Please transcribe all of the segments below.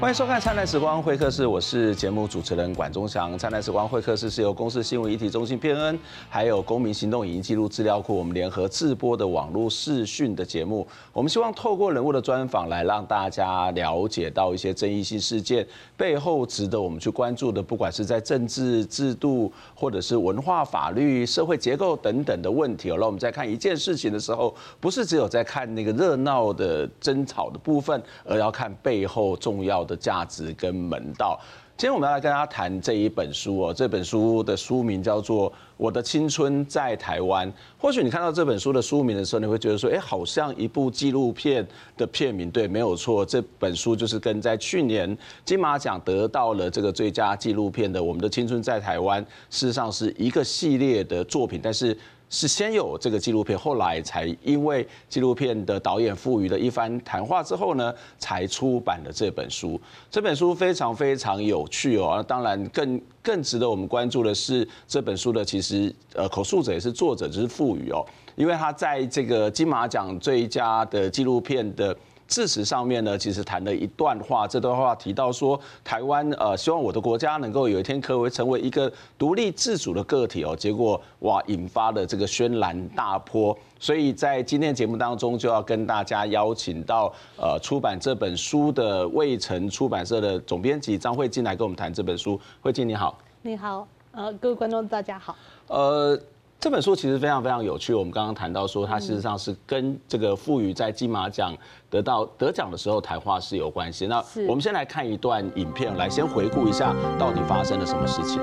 欢迎收看《灿烂时光会客室》，我是节目主持人管中祥。《灿烂时光会客室》是由公司新闻议题中心片恩，还有公民行动影音记录资料库我们联合制播的网络视讯的节目。我们希望透过人物的专访，来让大家了解到一些争议性事件背后值得我们去关注的，不管是在政治制度，或者是文化、法律、社会结构等等的问题。那我们在看一件事情的时候，不是只有在看那个热闹的争吵的部分，而要看背后重要的。的价值跟门道。今天我们要来跟大家谈这一本书哦，这本书的书名叫做《我的青春在台湾》。或许你看到这本书的书名的时候，你会觉得说，哎，好像一部纪录片的片名。对，没有错，这本书就是跟在去年金马奖得到了这个最佳纪录片的《我们的青春在台湾》，事实上是一个系列的作品，但是。是先有这个纪录片，后来才因为纪录片的导演傅予的一番谈话之后呢，才出版了这本书。这本书非常非常有趣哦，那当然更更值得我们关注的是这本书的其实呃口述者也是作者，就是傅予哦，因为他在这个金马奖最佳的纪录片的。事实上面呢，其实谈了一段话，这段话提到说，台湾呃，希望我的国家能够有一天可以成为一个独立自主的个体哦。结果哇，引发了这个轩然大波。所以在今天节目当中，就要跟大家邀请到呃出版这本书的卫城出版社的总编辑张慧静来跟我们谈这本书。慧静你好，你好，呃，各位观众大家好，呃。这本书其实非常非常有趣。我们刚刚谈到说，它事实上是跟这个傅予在金马奖得到得奖的时候谈话是有关系。那我们先来看一段影片，来先回顾一下到底发生了什么事情。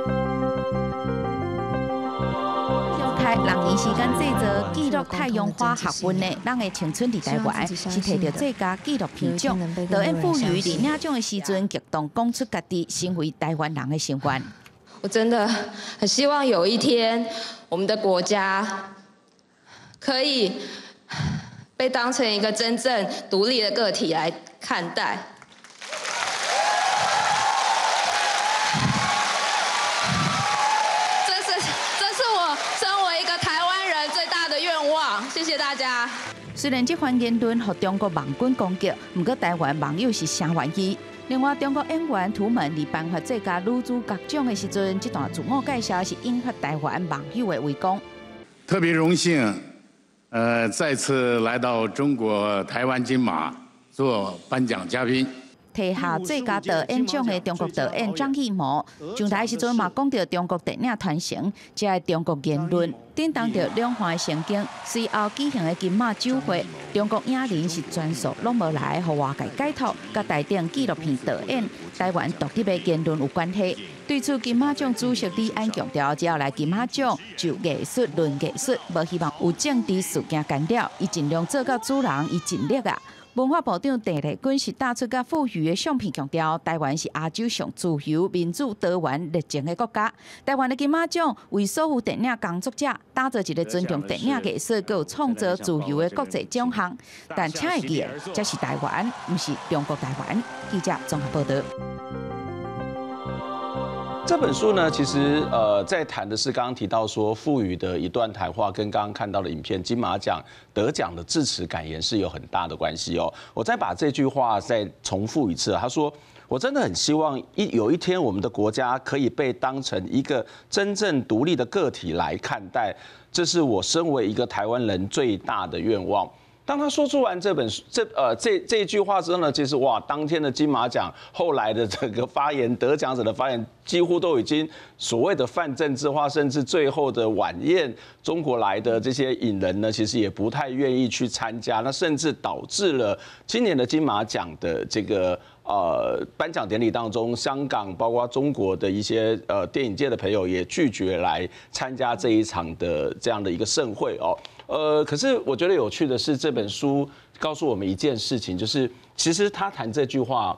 台人医时间制作记录太阳花学运的《人的青春在台湾》，是摕到最佳纪录片奖。导演傅宇在领奖的时阵，激动讲出家己身为台湾人的心愿。我真的很希望有一天，我们的国家可以被当成一个真正独立的个体来看待。这是这是我身为一个台湾人最大的愿望。谢谢大家。虽然这番言论和中国网军攻击，不过台湾网友是真欢喜。另外，中国演员涂们在颁发最佳女主角奖的时阵，这段自我介绍是引发台湾网友的围攻。特别荣幸，呃，再次来到中国台湾金马做颁奖嘉宾。提下最佳导演奖的中国导演张艺谋，上台时阵嘛讲到中国电影传承，即系中国言论，点动着两岸的神经。随后举行的金马酒会，中国影人是专属拢无来，互外界解读，甲台顶纪录片导演台湾独立的言论有关系。对此，金马奖主席李安强调，只要来金马奖就艺术论艺术，无希望有政治事件干扰，伊尽量做到主人伊尽力啊。文化部长郑丽君是打出个富裕的相片，强调台湾是亚洲上自由、民主、多元、热情的国家。台湾的金马奖为所有电影工作者打造一个尊重电影艺术、够创作自由的国际奖项。但请会记，这是台湾，不是中国台湾。记者综合报道。这本书呢，其实呃，在谈的是刚刚提到说傅予的一段谈话，跟刚刚看到的影片金马奖得奖的致辞感言是有很大的关系哦。我再把这句话再重复一次，他说：“我真的很希望一有一天，我们的国家可以被当成一个真正独立的个体来看待，这是我身为一个台湾人最大的愿望。”当他说出完这本书这呃这这一句话之后呢，其实哇，当天的金马奖后来的这个发言得奖者的发言，几乎都已经所谓的泛政治化，甚至最后的晚宴，中国来的这些影人呢，其实也不太愿意去参加，那甚至导致了今年的金马奖的这个呃颁奖典礼当中，香港包括中国的一些呃电影界的朋友也拒绝来参加这一场的这样的一个盛会哦。呃，可是我觉得有趣的是，这本书告诉我们一件事情，就是其实他谈这句话，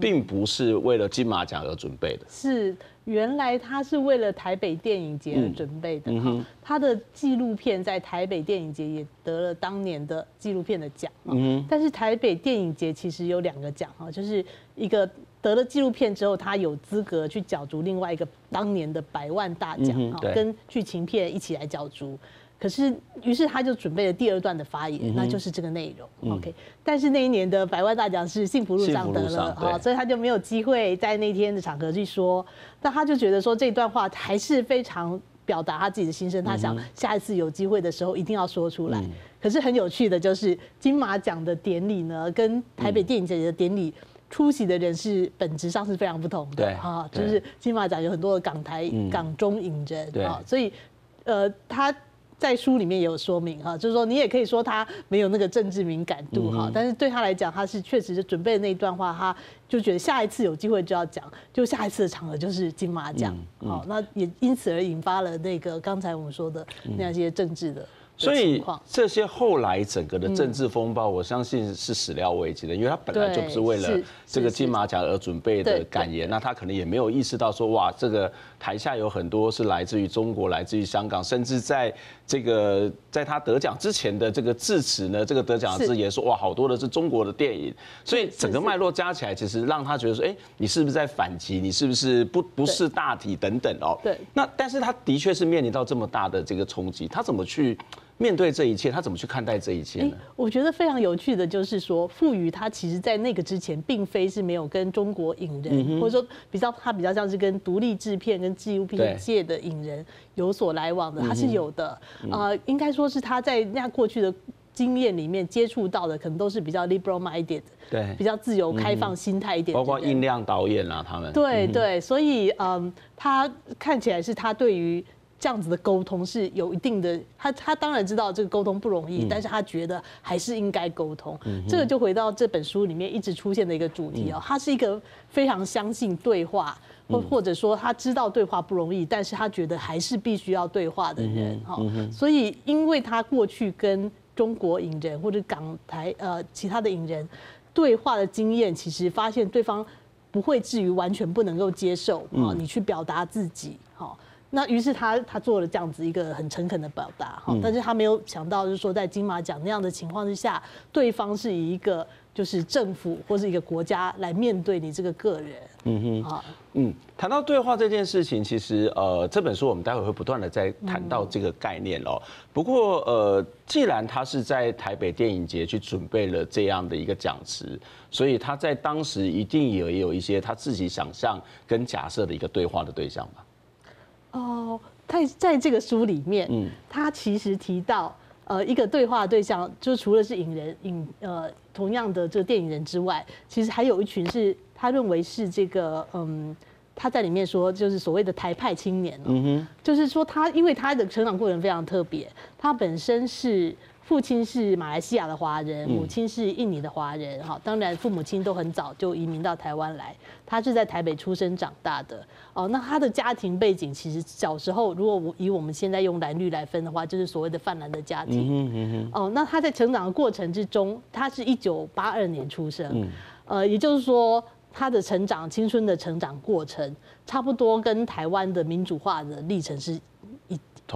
并不是为了金马奖而准备的。是，原来他是为了台北电影节而准备的。哈，他的纪录片在台北电影节也得了当年的纪录片的奖。嗯，但是台北电影节其实有两个奖哈，就是一个得了纪录片之后，他有资格去角逐另外一个当年的百万大奖哈，跟剧情片一起来角逐。可是，于是他就准备了第二段的发言，那就是这个内容。OK，但是那一年的百万大奖是幸福路上得了，啊，所以他就没有机会在那天的场合去说。但他就觉得说这段话还是非常表达他自己的心声，他想下一次有机会的时候一定要说出来。可是很有趣的就是金马奖的典礼呢，跟台北电影节的典礼出席的人是本质上是非常不同的。哈，就是金马奖有很多的港台港中影人，啊，所以呃他。在书里面也有说明哈，就是说你也可以说他没有那个政治敏感度哈，但是对他来讲，他是确实是准备的那一段话，他就觉得下一次有机会就要讲，就下一次的场合就是金马奖，好，那也因此而引发了那个刚才我们说的那些政治的。所以这些后来整个的政治风暴，我相信是始料未及的，因为他本来就不是为了这个金马奖而准备的感言，那他可能也没有意识到说，哇，这个台下有很多是来自于中国、来自于香港，甚至在这个在他得奖之前的这个致辞呢，这个得奖的致言说，哇，好多的是中国的电影，所以整个脉络加起来，其实让他觉得说，哎，你是不是在反击？你是不是不不是大体等等哦？对。那但是他的确是面临到这么大的这个冲击，他怎么去？面对这一切，他怎么去看待这一切呢？我觉得非常有趣的就是说，傅予他其实在那个之前，并非是没有跟中国影人，或者说比较他比较像是跟独立制片跟纪录片界的影人有所来往的，他是有的。啊，应该说是他在那过去的经验里面接触到的，可能都是比较 liberal minded，对，比较自由开放心态一点。包括印亮导演啊，他们。对对，所以嗯，他看起来是他对于。这样子的沟通是有一定的，他他当然知道这个沟通不容易，但是他觉得还是应该沟通。这个就回到这本书里面一直出现的一个主题哦，他是一个非常相信对话，或或者说他知道对话不容易，但是他觉得还是必须要对话的人哈。所以因为他过去跟中国影人或者港台呃其他的影人对话的经验，其实发现对方不会至于完全不能够接受啊，你去表达自己哈。那于是他他做了这样子一个很诚恳的表达哈，但是他没有想到就是说在金马奖那样的情况之下，对方是以一个就是政府或是一个国家来面对你这个个人。嗯哼，啊，嗯，谈到对话这件事情，其实呃这本书我们待会会不断的在谈到这个概念哦。不过呃，既然他是在台北电影节去准备了这样的一个讲词，所以他在当时一定也有一些他自己想象跟假设的一个对话的对象吧。哦，在在这个书里面，嗯，他其实提到，呃，一个对话对象，就除了是影人影，呃，同样的这个电影人之外，其实还有一群是他认为是这个，嗯，他在里面说，就是所谓的台派青年，嗯哼，就是说他因为他的成长过程非常特别，他本身是。父亲是马来西亚的华人，母亲是印尼的华人。哈，当然父母亲都很早就移民到台湾来。他是在台北出生长大的。哦，那他的家庭背景其实小时候，如果我以我们现在用蓝绿来分的话，就是所谓的泛蓝的家庭。嗯哦，那他在成长的过程之中，他是一九八二年出生。呃，也就是说，他的成长青春的成长过程，差不多跟台湾的民主化的历程是。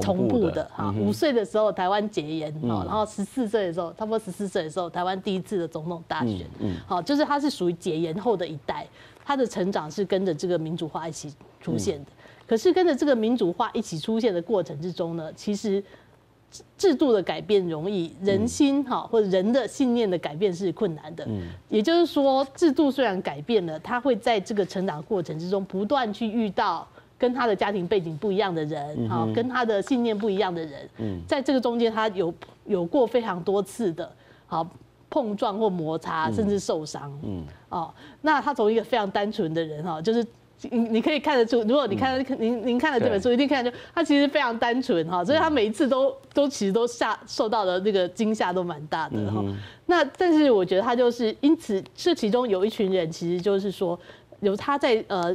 同步的哈，五岁的时候台湾解严，然后十四岁的时候，差不多十四岁的时候，台湾第一次的总统大选，好，就是他是属于解严后的一代，他的成长是跟着这个民主化一起出现的。可是跟着这个民主化一起出现的过程之中呢，其实制度的改变容易，人心哈或者人的信念的改变是困难的。也就是说，制度虽然改变了，他会在这个成长过程之中不断去遇到。跟他的家庭背景不一样的人，好，跟他的信念不一样的人，在这个中间，他有有过非常多次的好碰撞或摩擦，甚至受伤。嗯，哦，那他从一个非常单纯的人哈，就是你你可以看得出，如果你看您您看了这本书，一定看得出他其实非常单纯哈，所以他每一次都都其实都吓受到的那个惊吓都蛮大的哈。那但是我觉得他就是因此，这其中有一群人，其实就是说有他在呃。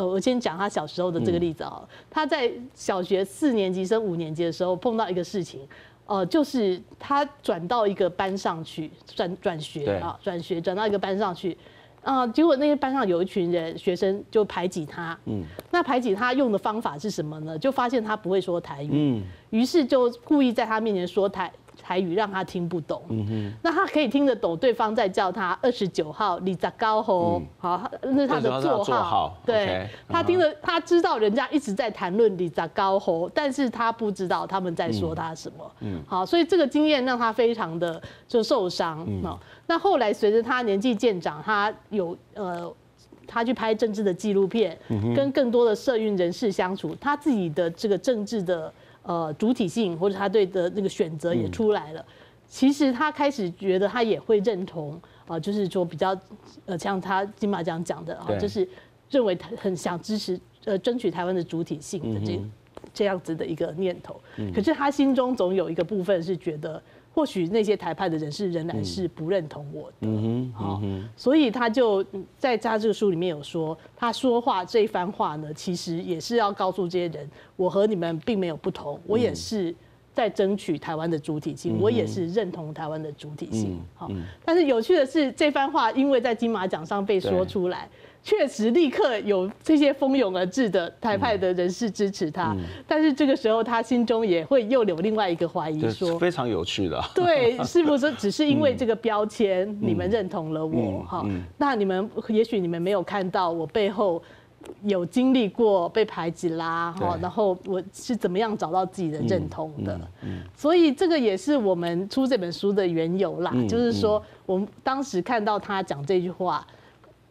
呃，我先讲他小时候的这个例子啊。他在小学四年级升五年级的时候碰到一个事情，呃，就是他转到一个班上去，转转学啊，转学转到一个班上去，啊，结果那些班上有一群人学生就排挤他，嗯，那排挤他用的方法是什么呢？就发现他不会说台语，嗯，于是就故意在他面前说台。台语让他听不懂，那他可以听得懂对方在叫他二十九号李泽高吼，好，那是他的座号，对，他听得他知道人家一直在谈论李泽高吼，但是他不知道他们在说他什么，嗯，好，所以这个经验让他非常的就受伤，嗯，那后来随着他年纪渐长，他有呃，他去拍政治的纪录片，跟更多的社运人士相处，他自己的这个政治的。呃，主体性或者他对的那个选择也出来了。嗯、其实他开始觉得他也会认同啊、呃，就是说比较呃，像他金马奖讲的啊，就是认为他很想支持呃，争取台湾的主体性的这、嗯、这样子的一个念头。嗯、可是他心中总有一个部分是觉得。或许那些台派的人士仍然是不认同我的，嗯哼，所以他就在他这个书里面有说，他说话这一番话呢，其实也是要告诉这些人，我和你们并没有不同，我也是在争取台湾的主体性，我也是认同台湾的主体性，好，但是有趣的是，这番话因为在金马奖上被说出来。确实，立刻有这些蜂拥而至的台派的人士支持他，嗯、但是这个时候他心中也会又有另外一个怀疑，说非常有趣的，对，是不是只是因为这个标签，你们认同了我？哈、那你们也许你们没有看到我背后有经历过被排挤啦，哈，然后我是怎么样找到自己的认同的？嗯嗯嗯、所以这个也是我们出这本书的缘由啦，嗯、就是说我们当时看到他讲这句话。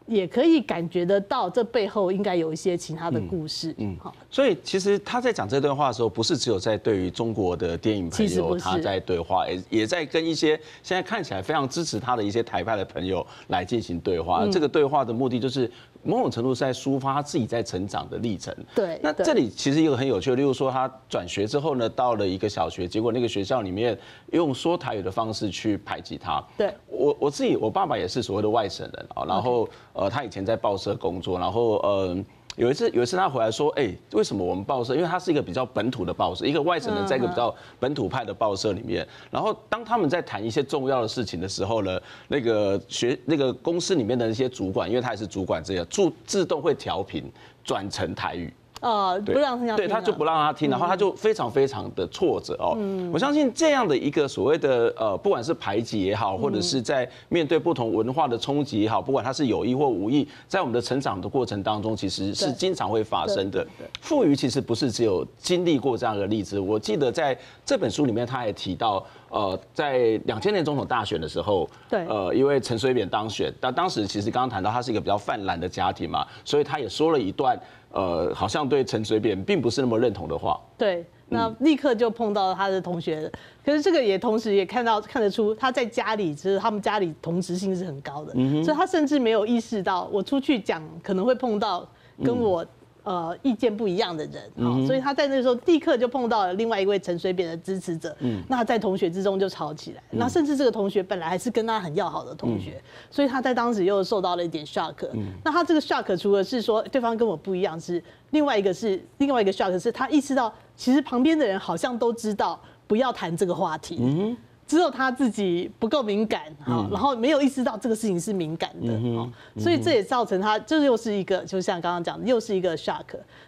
也可以感觉得到，这背后应该有一些其他的故事。嗯，好，所以其实他在讲这段话的时候，不是只有在对于中国的电影朋友他在对话，也也在跟一些现在看起来非常支持他的一些台派的朋友来进行对话。这个对话的目的就是。某种程度是在抒发他自己在成长的历程。对，那这里其实一个很有趣的，例如说他转学之后呢，到了一个小学，结果那个学校里面用说台语的方式去排挤他。对，我我自己，我爸爸也是所谓的外省人啊，然后呃，他以前在报社工作，然后呃。有一次，有一次他回来说：“哎，为什么我们报社？因为他是一个比较本土的报社，一个外省人在一个比较本土派的报社里面。然后当他们在谈一些重要的事情的时候呢，那个学那个公司里面的那些主管，因为他也是主管，这样自自动会调频转成台语。”呃，不让他听，对，他就不让他听，然后他就非常非常的挫折哦。我相信这样的一个所谓的呃，不管是排挤也好，或者是在面对不同文化的冲击也好，不管他是有意或无意，在我们的成长的过程当中，其实是经常会发生的。傅瑜其实不是只有经历过这样的例子，我记得在这本书里面，他也提到，呃，在两千年总统大选的时候，对，呃，因为陈水扁当选，但当时其实刚刚谈到他是一个比较泛滥的家庭嘛，所以他也说了一段。呃，好像对陈水扁并不是那么认同的话。对，那立刻就碰到他的同学，嗯、可是这个也同时也看到看得出他在家里，就是他们家里同质性是很高的，嗯、所以他甚至没有意识到我出去讲可能会碰到跟我。呃，意见不一样的人，好，所以他在那个时候立刻就碰到了另外一位陈水扁的支持者，嗯，那在同学之中就吵起来，那甚至这个同学本来还是跟他很要好的同学，所以他在当时又受到了一点 shock，那他这个 shock 除了是说对方跟我不一样，是另外一个是另外一个 shock 是他意识到其实旁边的人好像都知道不要谈这个话题，嗯。只有他自己不够敏感，哈，然后没有意识到这个事情是敏感的，所以这也造成他，这又是一个，就像刚刚讲的，又是一个 shock。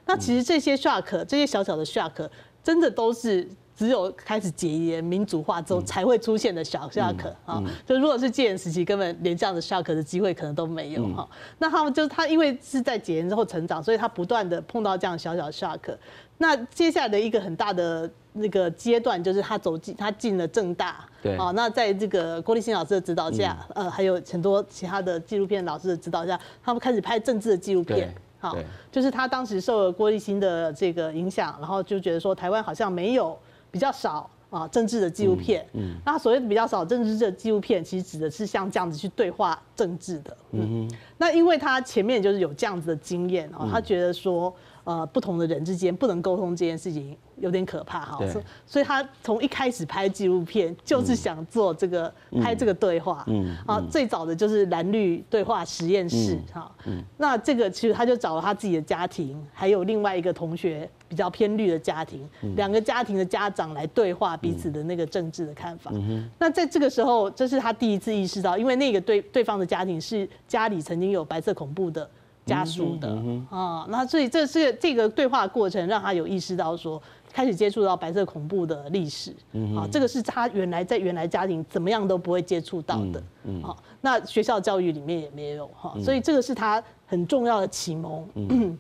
那其实这些 shock，这些小小的 shock，真的都是只有开始解严、民主化之后才会出现的小 shock 啊。就如果是戒严时期，根本连这样的 shock 的机会可能都没有哈。那他们就是他因为是在解严之后成长，所以他不断的碰到这样小小 shock。那接下来的一个很大的。那个阶段就是他走进，他进了正大，对，啊，那在这个郭立新老师的指导下，嗯、呃，还有很多其他的纪录片老师的指导下，他们开始拍政治的纪录片，好，就是他当时受了郭立新的这个影响，然后就觉得说台湾好像没有比较少啊政治的纪录片，那所谓的比较少政治的纪录片，其实指的是像这样子去对话政治的，嗯，嗯，那因为他前面就是有这样子的经验哦，他觉得说。呃，不同的人之间不能沟通这件事情有点可怕哈，对。所以他从一开始拍纪录片就是想做这个、嗯、拍这个对话，嗯，啊，最早的就是蓝绿对话实验室哈，嗯。嗯、那这个其实他就找了他自己的家庭，还有另外一个同学比较偏绿的家庭，两、嗯、个家庭的家长来对话彼此的那个政治的看法。嗯。嗯、那在这个时候，这是他第一次意识到，因为那个对对方的家庭是家里曾经有白色恐怖的。家属的啊，那所以这是这个对话过程让他有意识到说，开始接触到白色恐怖的历史，啊，这个是他原来在原来家庭怎么样都不会接触到的，啊，那学校教育里面也没有哈，所以这个是他很重要的启蒙。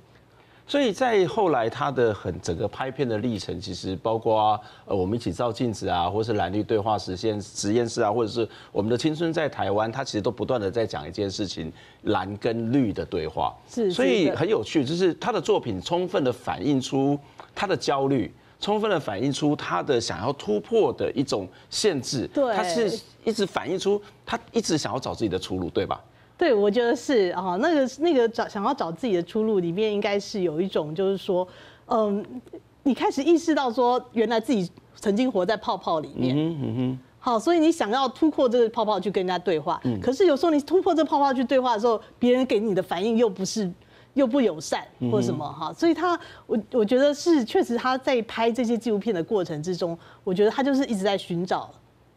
所以在后来他的很整个拍片的历程，其实包括呃我们一起照镜子啊，或是蓝绿对话实验实验室啊，或者是我们的青春在台湾，他其实都不断的在讲一件事情，蓝跟绿的对话。是，所以很有趣，就是他的作品充分的反映出他的焦虑，充分的反映出他的想要突破的一种限制。对，他是一直反映出他一直想要找自己的出路，对吧？对，我觉得是啊，那个那个找想要找自己的出路里面，应该是有一种就是说，嗯，你开始意识到说，原来自己曾经活在泡泡里面，嗯哼哼，好，所以你想要突破这个泡泡去跟人家对话，可是有时候你突破这泡泡去对话的时候，别人给你的反应又不是又不友善或什么哈，所以他我我觉得是确实他在拍这些纪录片的过程之中，我觉得他就是一直在寻找。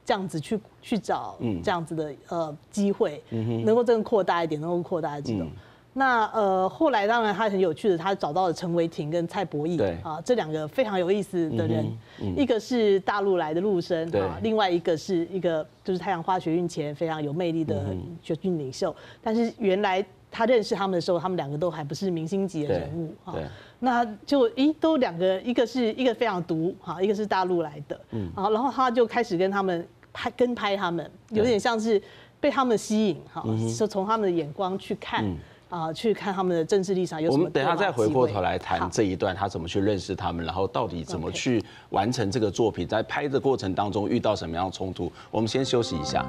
这样子去去找这样子的呃机会，能够真的扩大一点，能够扩大这种。那呃后来当然他很有趣的，他找到了陈为廷跟蔡博义啊这两个非常有意思的人，一个是大陆来的陆生啊，另外一个是一个就是太阳花学运前非常有魅力的学运领袖。但是原来他认识他们的时候，他们两个都还不是明星级的人物啊。那就咦都两个，一个是一个非常毒哈，一个是大陆来的，嗯，好，然后他就开始跟他们。拍跟拍他们，有点像是被他们吸引哈，就从他们的眼光去看啊，去看他们的政治立场有什么。我们等一下再回过头来谈这一段，他怎么去认识他们，然后到底怎么去完成这个作品，在拍的过程当中遇到什么样的冲突。我们先休息一下。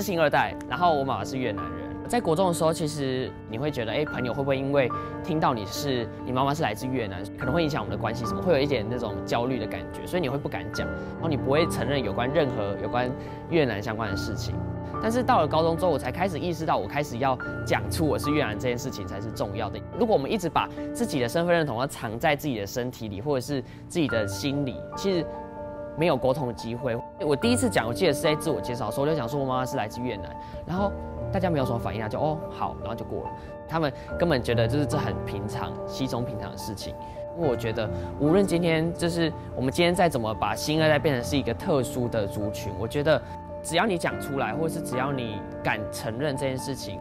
是新二代，然后我妈妈是越南人。在国中的时候，其实你会觉得，哎，朋友会不会因为听到你是你妈妈是来自越南，可能会影响我们的关系？什么会有一点那种焦虑的感觉，所以你会不敢讲，然后你不会承认有关任何有关越南相关的事情。但是到了高中之后，我才开始意识到，我开始要讲出我是越南这件事情才是重要的。如果我们一直把自己的身份认同要藏在自己的身体里，或者是自己的心里，其实。没有沟通的机会。我第一次讲，我记得是在自我介绍的时候，我就讲说我妈妈是来自越南，然后大家没有什么反应啊，就哦好，然后就过了。他们根本觉得就是这很平常、稀松平常的事情。因为我觉得，无论今天就是我们今天再怎么把新二代变成是一个特殊的族群，我觉得只要你讲出来，或者是只要你敢承认这件事情，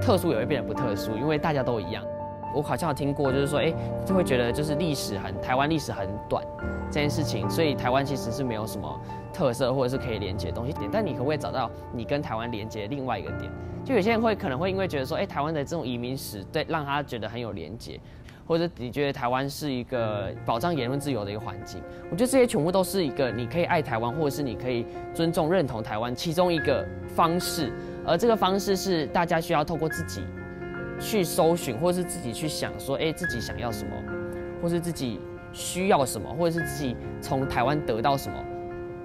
特殊也会变得不特殊，因为大家都一样。我好像有听过，就是说，哎，就会觉得就是历史很台湾历史很短这件事情，所以台湾其实是没有什么特色或者是可以连接的东西点。但你可不可以找到你跟台湾连接另外一个点？就有些人会可能会因为觉得说，哎，台湾的这种移民史对让他觉得很有连接，或者你觉得台湾是一个保障言论自由的一个环境。我觉得这些全部都是一个你可以爱台湾，或者是你可以尊重认同台湾其中一个方式，而这个方式是大家需要透过自己。去搜寻，或是自己去想说，哎，自己想要什么，或是自己需要什么，或者是自己从台湾得到什么，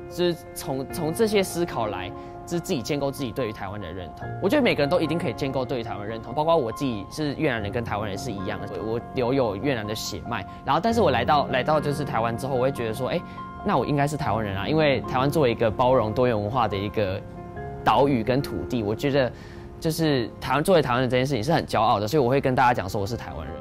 就是从从这些思考来，就是自己建构自己对于台湾的认同。我觉得每个人都一定可以建构对于台湾认同，包括我自己是越南人，跟台湾人是一样的，我留有越南的血脉。然后，但是我来到来到就是台湾之后，我会觉得说，哎，那我应该是台湾人啊，因为台湾作为一个包容多元文化的一个岛屿跟土地，我觉得。就是台湾作为台湾人这件事情是很骄傲的，所以我会跟大家讲说我是台湾人。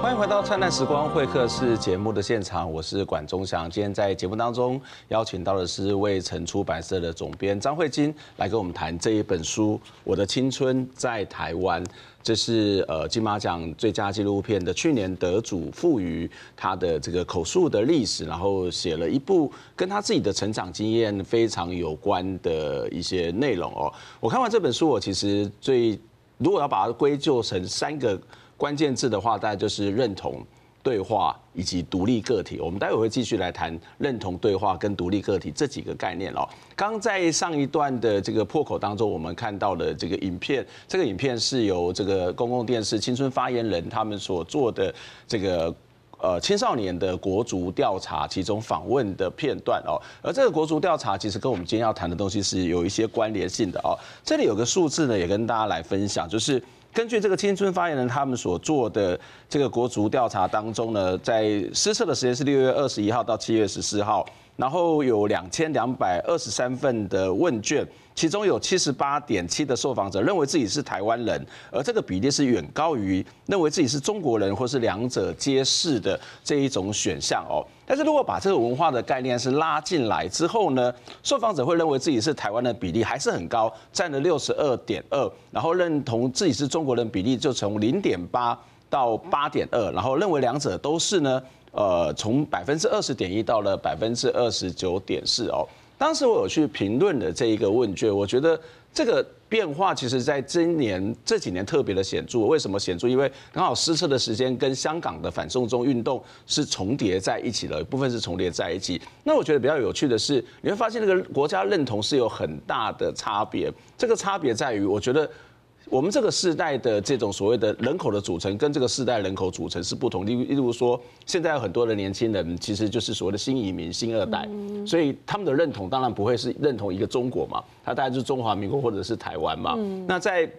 欢迎回到《灿烂时光会客室》节目的现场，我是管中祥。今天在节目当中邀请到的是为晨出版社的总编张慧晶来跟我们谈这一本书《我的青春在台湾》。这是呃金马奖最佳纪录片的去年得主，赋予他的这个口述的历史，然后写了一部跟他自己的成长经验非常有关的一些内容哦。我看完这本书，我其实最如果要把它归咎成三个。关键字的话，大概就是认同、对话以及独立个体。我们待会会继续来谈认同、对话跟独立个体这几个概念哦。刚在上一段的这个破口当中，我们看到了这个影片，这个影片是由这个公共电视青春发言人他们所做的这个呃青少年的国足调查其中访问的片段哦。而这个国足调查其实跟我们今天要谈的东西是有一些关联性的哦。这里有个数字呢，也跟大家来分享，就是根据这个青春发言人他们所做的这个国足调查当中呢，在失策的时间是六月二十一号到七月十四号。然后有两千两百二十三份的问卷，其中有七十八点七的受访者认为自己是台湾人，而这个比例是远高于认为自己是中国人或是两者皆是的这一种选项哦。但是如果把这个文化的概念是拉进来之后呢，受访者会认为自己是台湾的比例还是很高，占了六十二点二，然后认同自己是中国人比例就从零点八到八点二，然后认为两者都是呢。呃，从百分之二十点一到了百分之二十九点四哦。当时我有去评论的这一个问卷，我觉得这个变化其实在今年这几年特别的显著。为什么显著？因为刚好施测的时间跟香港的反送中运动是重叠在一起的，部分是重叠在一起。那我觉得比较有趣的是，你会发现那个国家认同是有很大的差别。这个差别在于，我觉得。我们这个世代的这种所谓的人口的组成，跟这个世代人口组成是不同。例例如说，现在有很多的年轻人其实就是所谓的新移民、新二代，所以他们的认同当然不会是认同一个中国嘛，他大概就是中华民国或者是台湾嘛。那在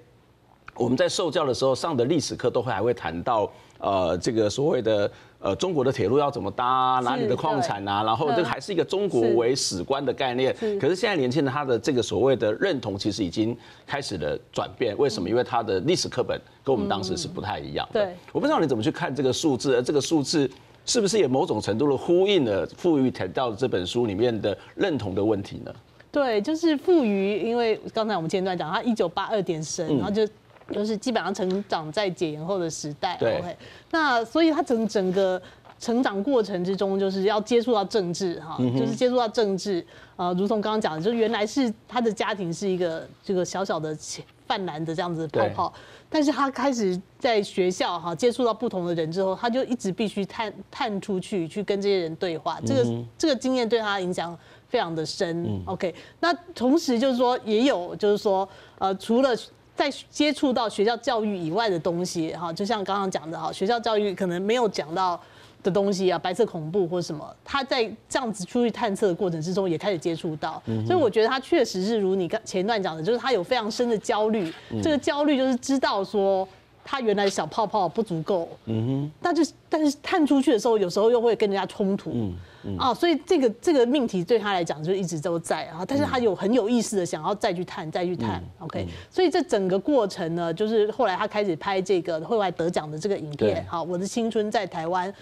我们在受教的时候上的历史课都会还会谈到，呃，这个所谓的。呃，中国的铁路要怎么搭？哪里的矿产啊？然后这个还是一个中国为史观的概念。可是现在年轻人他的这个所谓的认同，其实已经开始了转变。为什么？因为他的历史课本跟我们当时是不太一样的。对，我不知道你怎么去看这个数字，而这个数字是不是也某种程度的呼应了傅瑜谈到这本书里面的认同的问题呢？对，就是傅瑜，因为刚才我们前段讲，他一九八二年生，然后就。就是基本上成长在解严后的时代，OK，那所以他整整个成长过程之中，就是要接触到政治哈，就是接触到政治，呃，如同刚刚讲的，就原来是他的家庭是一个这个小小的泛蓝的这样子的泡泡，但是他开始在学校哈接触到不同的人之后，他就一直必须探探出去去跟这些人对话，这个这个经验对他影响非常的深，OK，那同时就是说也有就是说呃除了。在接触到学校教育以外的东西，哈，就像刚刚讲的哈，学校教育可能没有讲到的东西啊，白色恐怖或什么，他在这样子出去探测的过程之中也开始接触到，所以我觉得他确实是如你刚前段讲的，就是他有非常深的焦虑，这个焦虑就是知道说。他原来的小泡泡不足够，嗯哼，但是但是探出去的时候，有时候又会跟人家冲突，嗯嗯。啊，所以这个这个命题对他来讲就一直都在啊，但是他有很有意思的想要再去探再去探，OK，所以这整个过程呢，就是后来他开始拍这个后来得奖的这个影片，好，我的青春在台湾，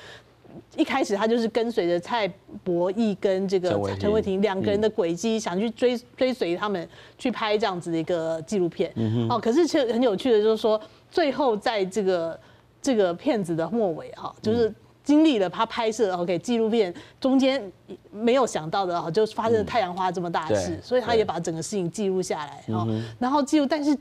一开始他就是跟随着蔡博义跟这个陈为廷两个人的轨迹，想去追追随他们去拍这样子的一个纪录片，哦，可是其实很有趣的就是说。最后，在这个这个片子的末尾哈，就是经历了他拍摄 OK 纪录片中间没有想到的哈，就发生了太阳花这么大事，所以他也把整个事情记录下来哈，然后记录，但是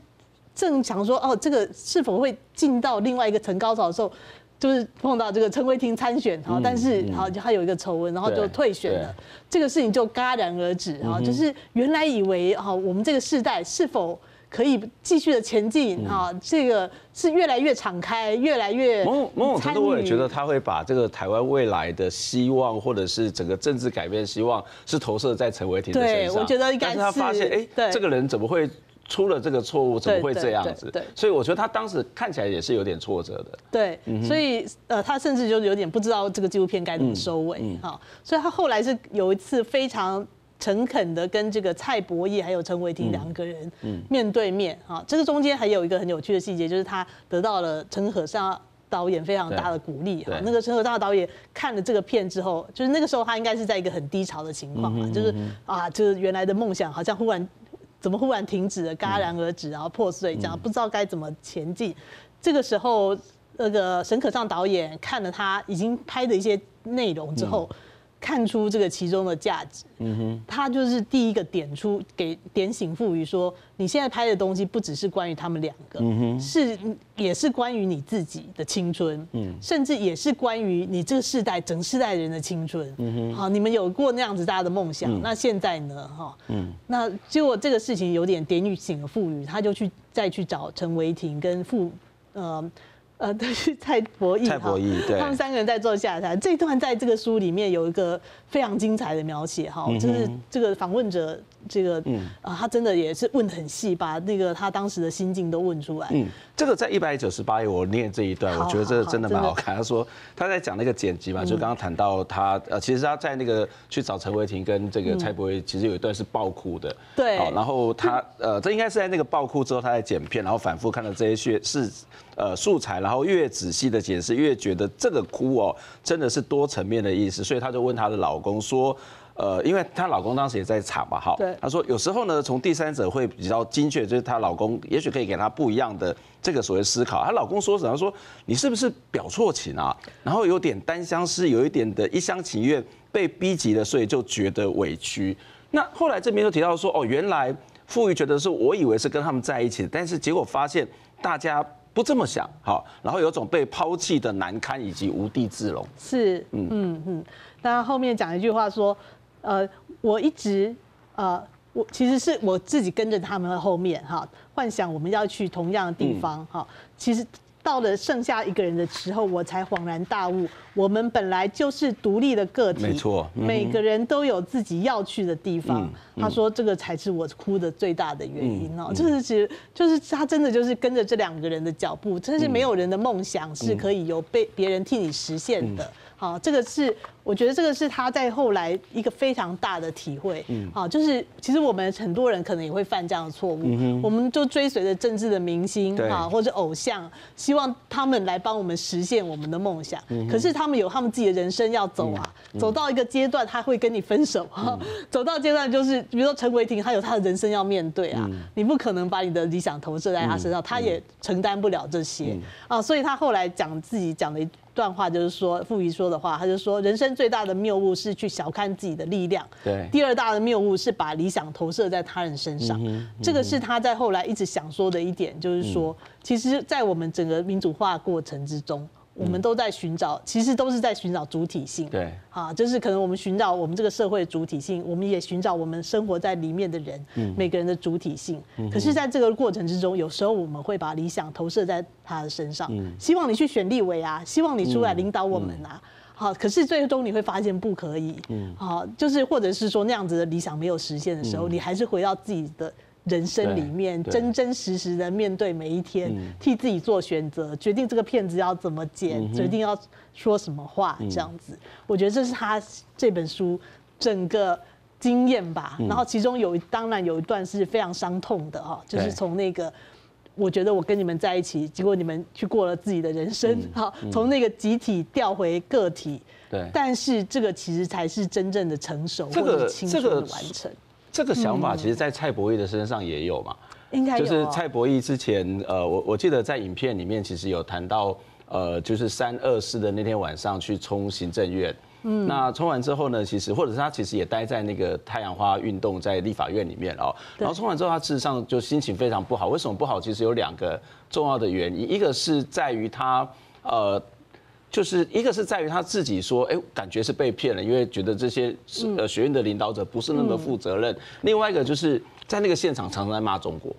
正想说哦，这个是否会进到另外一个层高潮的时候，就是碰到这个陈为廷参选哈，但是好他有一个丑闻，然后就退选了，这个事情就戛然而止啊，就是原来以为哈，我们这个世代是否可以继续的前进啊，这个是越来越敞开，越来越某某种程度，我也觉得他会把这个台湾未来的希望，或者是整个政治改变希望，是投射在陈伟霆的身上。对，我觉得应该是。但是他发现，哎、欸，这个人怎么会出了这个错误？怎么会这样子？所以我觉得他当时看起来也是有点挫折的。对，所以呃，他甚至就有点不知道这个纪录片该怎么收尾哈。所以他后来是有一次非常。诚恳的跟这个蔡博义还有陈伟霆两个人面对面啊，这个中间还有一个很有趣的细节，就是他得到了陈可尚导演非常大的鼓励啊。那个陈可尚导演看了这个片之后，就是那个时候他应该是在一个很低潮的情况嘛，就是啊，就是原来的梦想好像忽然怎么忽然停止了，戛然而止，然后破碎，这样不知道该怎么前进。这个时候，那个沈可尚导演看了他已经拍的一些内容之后。看出这个其中的价值，嗯哼，他就是第一个点出给点醒傅瑜说，你现在拍的东西不只是关于他们两个，嗯哼，是也是关于你自己的青春，嗯，甚至也是关于你这个世代整世代人的青春，嗯哼，好，你们有过那样子大家的梦想，那现在呢，哈，嗯，那结果这个事情有点点醒了傅瑜，他就去再去找陈维霆跟傅，呃。呃，对是蔡博弈，蔡博弈，对，他们三个人在做下台。这段在这个书里面有一个非常精彩的描写，哈，就是这个访问者，这个，嗯，啊，他真的也是问得很细，把那个他当时的心境都问出来。嗯，这个在一百九十八页，我念这一段，我觉得这个真的蛮好看。他说他在讲那个剪辑嘛，就刚刚谈到他，呃，其实他在那个去找陈为廷跟这个蔡柏毅，其实有一段是爆哭的。对。然后他，呃，这应该是在那个爆哭之后，他在剪片，然后反复看了这些是。呃，素材，然后越仔细的解释，越觉得这个哭哦，真的是多层面的意思，所以他就问她的老公说，呃，因为她老公当时也在场嘛，哈，对，她说有时候呢，从第三者会比较精确，就是她老公也许可以给她不一样的这个所谓思考。她老公说什么？她说你是不是表错情啊？然后有点单相思，有一点的一厢情愿，被逼急了，所以就觉得委屈。那后来这边就提到说，哦，原来傅瑜觉得是我以为是跟他们在一起的，但是结果发现大家。不这么想，好，然后有种被抛弃的难堪以及无地自容。是，嗯嗯嗯。那后面讲一句话说，呃，我一直，呃，我其实是我自己跟着他们的后面，哈，幻想我们要去同样的地方，哈，其实。到了剩下一个人的时候，我才恍然大悟，我们本来就是独立的个体，没错，每个人都有自己要去的地方。他说这个才是我哭的最大的原因哦，就是其实就是他真的就是跟着这两个人的脚步，真是没有人的梦想是可以由被别人替你实现的。好，这个是我觉得这个是他在后来一个非常大的体会。嗯，啊，就是其实我们很多人可能也会犯这样的错误。嗯，我们就追随着政治的明星啊，或者偶像，希望他们来帮我们实现我们的梦想。可是他们有他们自己的人生要走啊，走到一个阶段他会跟你分手。走到阶段就是，比如说陈伟霆，他有他的人生要面对啊，你不可能把你的理想投射在他身上，他也承担不了这些。啊，所以他后来讲自己讲的一段话就是说，傅仪说的话，他就说，人生最大的谬误是去小看自己的力量。对。第二大的谬误是把理想投射在他人身上。这个是他在后来一直想说的一点，就是说，其实，在我们整个民主化过程之中。我们都在寻找，其实都是在寻找主体性。对，啊，就是可能我们寻找我们这个社会的主体性，我们也寻找我们生活在里面的人，每个人的主体性。可是，在这个过程之中，有时候我们会把理想投射在他的身上，希望你去选立委啊，希望你出来领导我们啊。好，可是最终你会发现不可以。嗯好，就是或者是说那样子的理想没有实现的时候，你还是回到自己的。人生里面真真实实的面对每一天，替自己做选择，决定这个片子要怎么剪，决定要说什么话，这样子。我觉得这是他这本书整个经验吧。然后其中有当然有一段是非常伤痛的哈，就是从那个我觉得我跟你们在一起，结果你们去过了自己的人生，好，从那个集体调回个体。对，但是这个其实才是真正的成熟或者青春的完成。这个想法其实，在蔡博义的身上也有嘛，应该有。就是蔡博义之前，呃，我我记得在影片里面其实有谈到，呃，就是三二四的那天晚上去冲行政院，嗯，那冲完之后呢，其实或者是他其实也待在那个太阳花运动在立法院里面哦，然后冲完之后他事实上就心情非常不好。为什么不好？其实有两个重要的原因，一个是在于他，呃。就是一个是在于他自己说，哎，感觉是被骗了，因为觉得这些呃学院的领导者不是那么负责任。另外一个就是在那个现场常常在骂中国，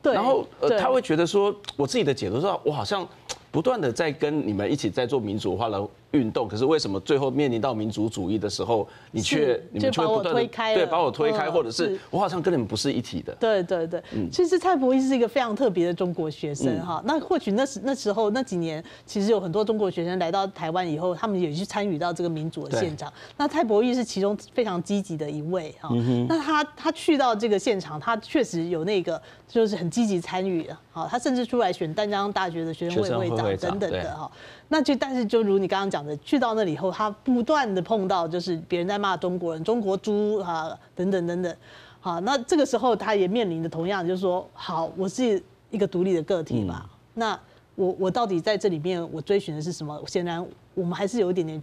对，然后呃他会觉得说，我自己的解读是，我好像不断的在跟你们一起在做民主化的。运动，可是为什么最后面临到民族主义的时候，你却你们却不断的对把我推开，或者是我好像跟你们不是一体的。对对对，其实蔡柏毅是一个非常特别的中国学生哈。那或许那时那时候那几年，其实有很多中国学生来到台湾以后，他们也去参与到这个民主的现场。那蔡柏毅是其中非常积极的一位哈。那他他去到这个现场，他确实有那个就是很积极参与的。好，他甚至出来选淡江大学的学生会会长等等的哈。那就但是就如你刚刚讲的，去到那里以后，他不断的碰到就是别人在骂中国人、中国猪啊等等等等，好，那这个时候他也面临的同样就是说，好，我是一个独立的个体嘛，嗯、那我我到底在这里面我追寻的是什么？显然我们还是有一点点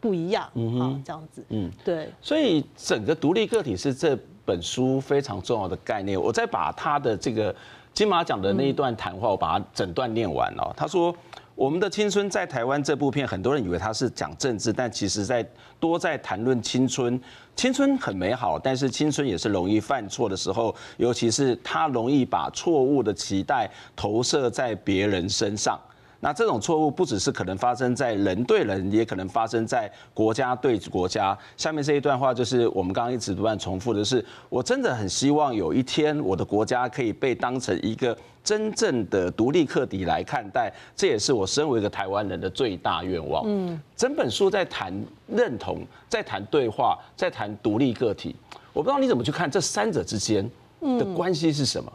不一样，嗯哼，这样子，嗯，对，所以整个独立个体是这本书非常重要的概念。我再把他的这个金马奖的那一段谈话，我把它整段念完哦。他说。我们的青春在台湾这部片，很多人以为它是讲政治，但其实在多在谈论青春。青春很美好，但是青春也是容易犯错的时候，尤其是他容易把错误的期待投射在别人身上。那这种错误不只是可能发生在人对人，也可能发生在国家对国家。下面这一段话就是我们刚刚一直不断重复的是，我真的很希望有一天我的国家可以被当成一个真正的独立课题来看待，这也是我身为一个台湾人的最大愿望。嗯，整本书在谈认同，在谈对话，在谈独立个体。我不知道你怎么去看这三者之间的关系是什么？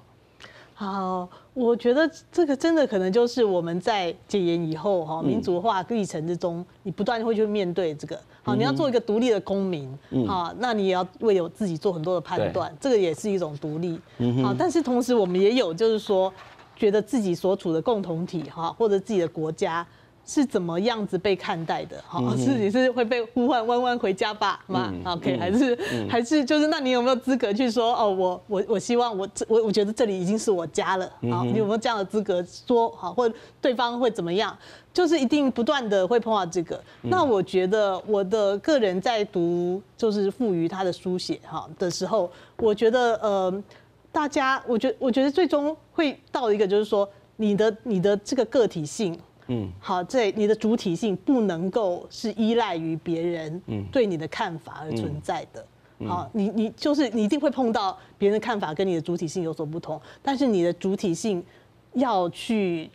好，我觉得这个真的可能就是我们在解严以后哈，民族化历程之中，你不断会去面对这个。好，你要做一个独立的公民，啊，那你也要为有自己做很多的判断，这个也是一种独立。好，但是同时我们也有就是说，觉得自己所处的共同体哈，或者自己的国家。是怎么样子被看待的？哈，自己是会被呼唤弯弯回家吧？嘛，OK，还是还是就是那你有没有资格去说哦？我我我希望我我我觉得这里已经是我家了。好，你有没有这样的资格说？好，或者对方会怎么样？就是一定不断的会碰到这个。那我觉得我的个人在读就是赋予他的书写哈的时候，我觉得呃，大家我觉得我觉得最终会到一个就是说你的你的这个个体性。嗯，好，这你的主体性不能够是依赖于别人对你的看法而存在的。好，你你就是你一定会碰到别人的看法跟你的主体性有所不同，但是你的主体性要去，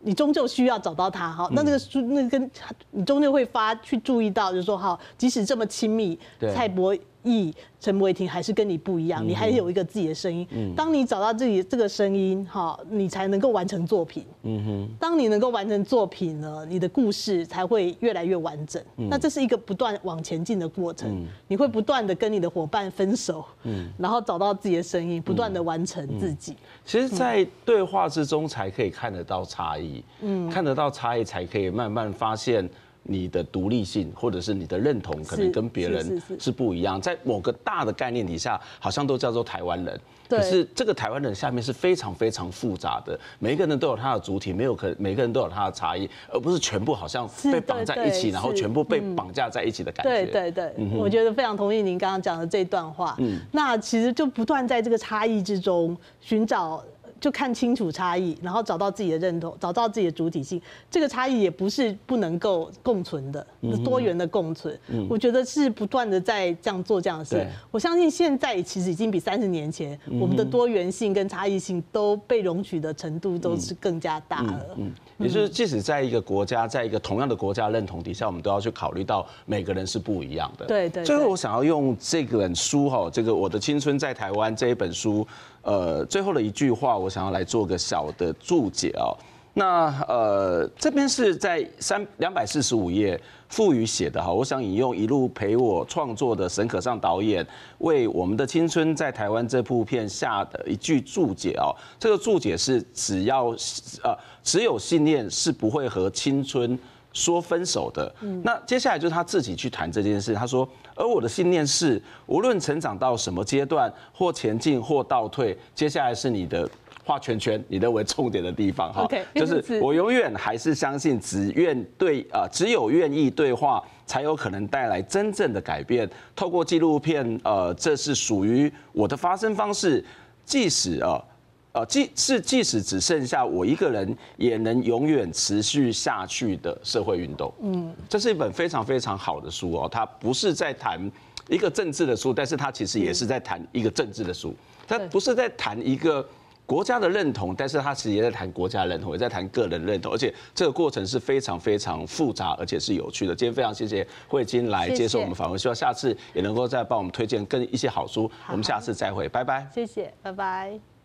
你终究需要找到它。好，那那个书那跟你终究会发去注意到，就是说，哈，即使这么亲密，蔡伯义、陈伟霆还是跟你不一样，你还有一个自己的声音。当你找到自己这个声音，哈，你才能够完成作品。嗯哼。当你能够完成作品呢，你的故事才会越来越完整。那这是一个不断往前进的过程。你会不断的跟你的伙伴分手，嗯，然后找到自己的声音，不断的完成自己。其实，在对话之中才可以看得到差异。嗯。看得到差异，才可以慢慢发现。你的独立性，或者是你的认同，可能跟别人是不一样。在某个大的概念底下，好像都叫做台湾人。可是这个台湾人下面是非常非常复杂的，每一个人都有他的主体，没有可每个人都有他的差异，而不是全部好像被绑在一起，然后全部被绑架在一起的感觉。对对对，我觉得非常同意您刚刚讲的这段话。嗯，那其实就不断在这个差异之中寻找。就看清楚差异，然后找到自己的认同，找到自己的主体性。这个差异也不是不能够共存的，多元的共存。嗯、我觉得是不断的在这样做这样的事。我相信现在其实已经比三十年前，我们的多元性跟差异性都被容许的程度都是更加大了。也就是即使在一个国家，在一个同样的国家认同底下，我们都要去考虑到每个人是不一样的。对，对对。最后，我想要用这本书哈，这个我的青春在台湾这一本书。呃，最后的一句话，我想要来做个小的注解哦。那呃，这边是在三两百四十五页，傅瑜写的哈。我想引用一路陪我创作的沈可尚导演为《我们的青春在台湾》这部片下的一句注解哦。这个注解是：只要呃，只有信念是不会和青春说分手的。那接下来就是他自己去谈这件事，他说。而我的信念是，无论成长到什么阶段，或前进或倒退，接下来是你的画圈圈，你认为重点的地方哈。就是我永远还是相信，只愿对啊，只有愿意对话，才有可能带来真正的改变。透过纪录片，呃，这是属于我的发声方式，即使啊。呃，即是即使只剩下我一个人，也能永远持续下去的社会运动。嗯，这是一本非常非常好的书哦。它不是在谈一个政治的书，但是它其实也是在谈一个政治的书。它不是在谈一个国家的认同，但是它其实也在谈国家认同，也在谈个人认同。而且这个过程是非常非常复杂，而且是有趣的。今天非常谢谢慧晶来接受我们访问，希望下次也能够再帮我们推荐更一些好书。我们下次再会，拜拜。谢谢，拜拜。